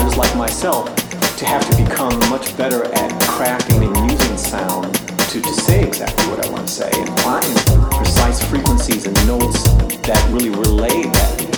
artists like myself to have to become much better at crafting and using sound to, to say exactly what I want to say and find precise frequencies and notes that really relay that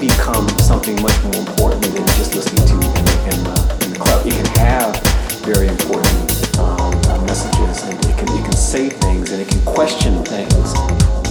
become something much more important than just listening to in, in, the, in the club. It can have very important um, messages, and it can, it can say things, and it can question things.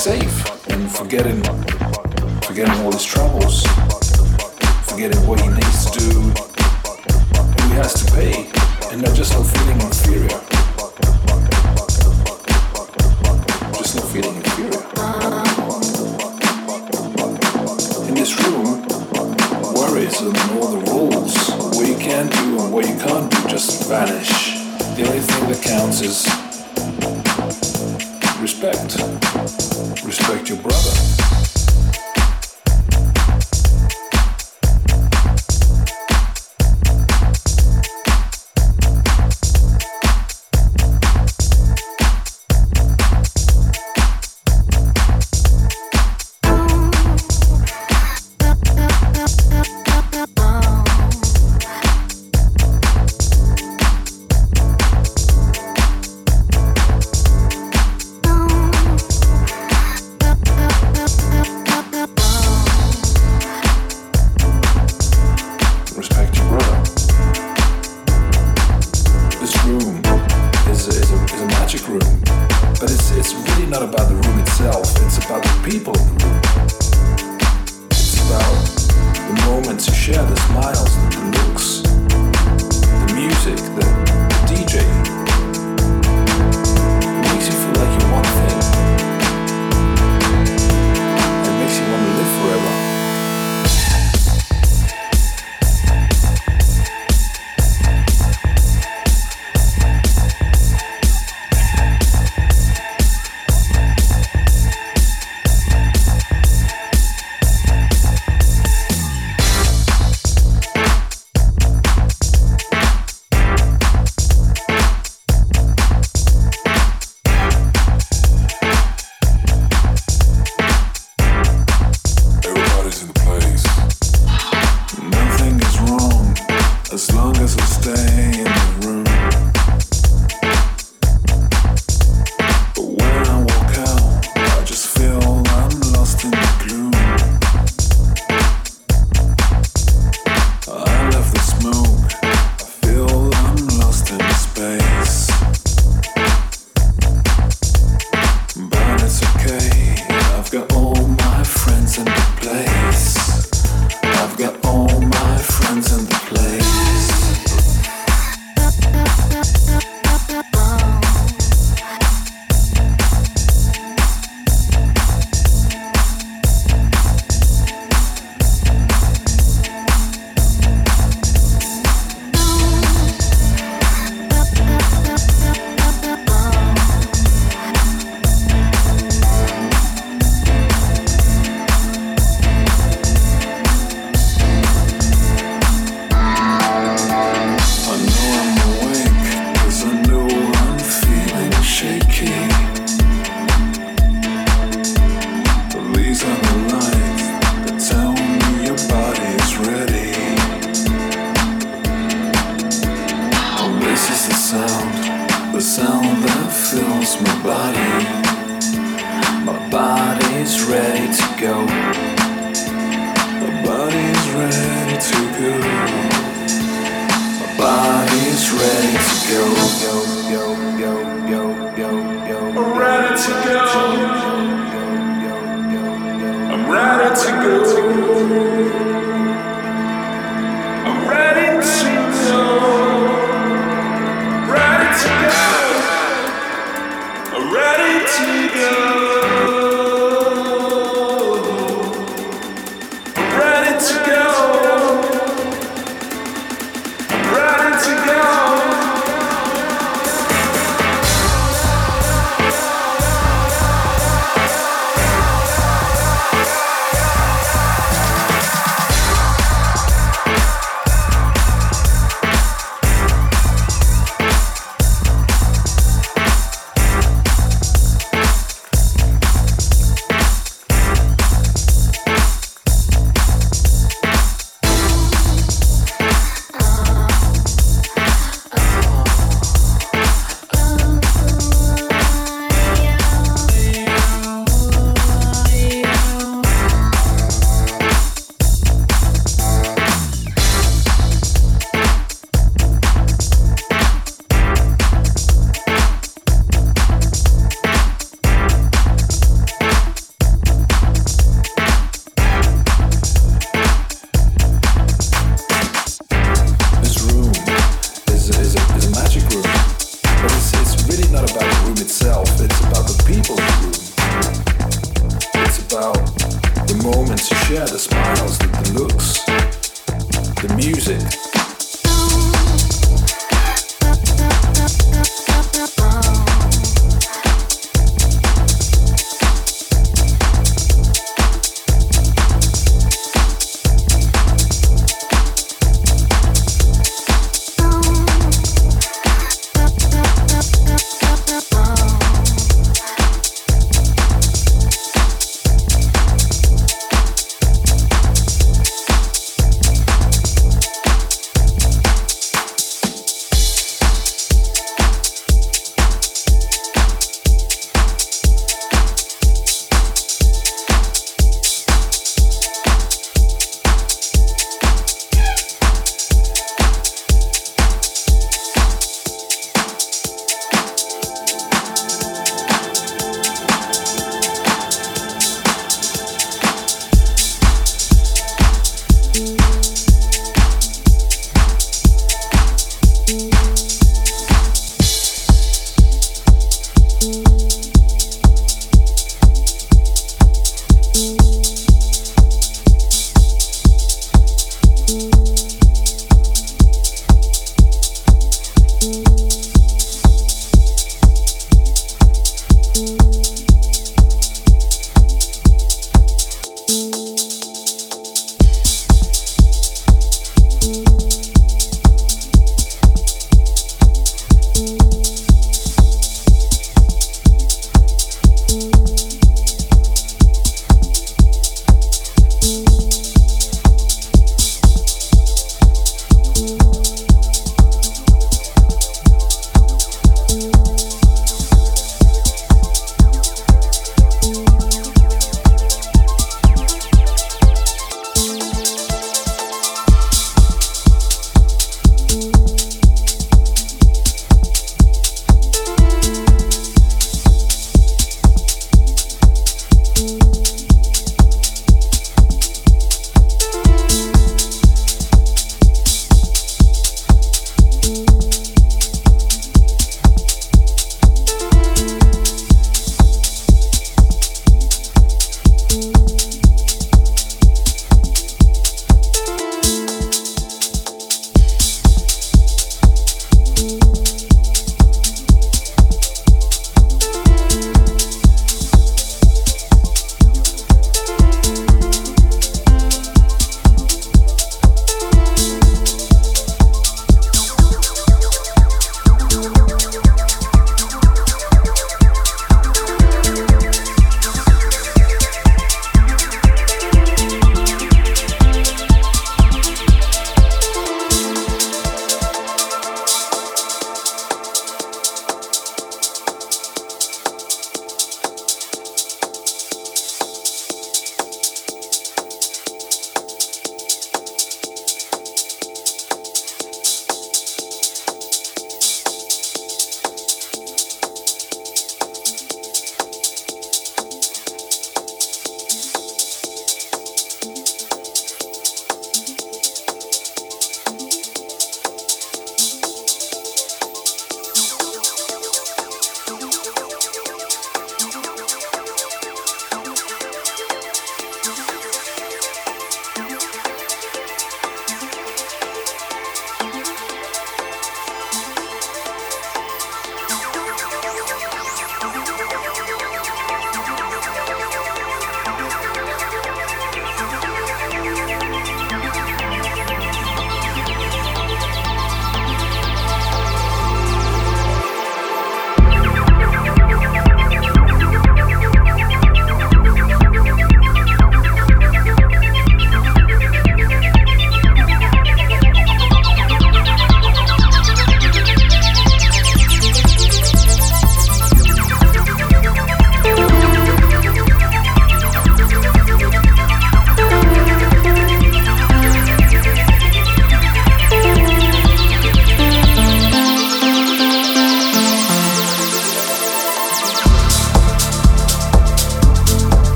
safe and forgetting forgetting all his troubles, forgetting what he needs to do, who he has to pay, and not just not feeling inferior. Just not feeling inferior. In this room, worries and all the rules, what you can do and what you can't do just vanish. The only thing that counts is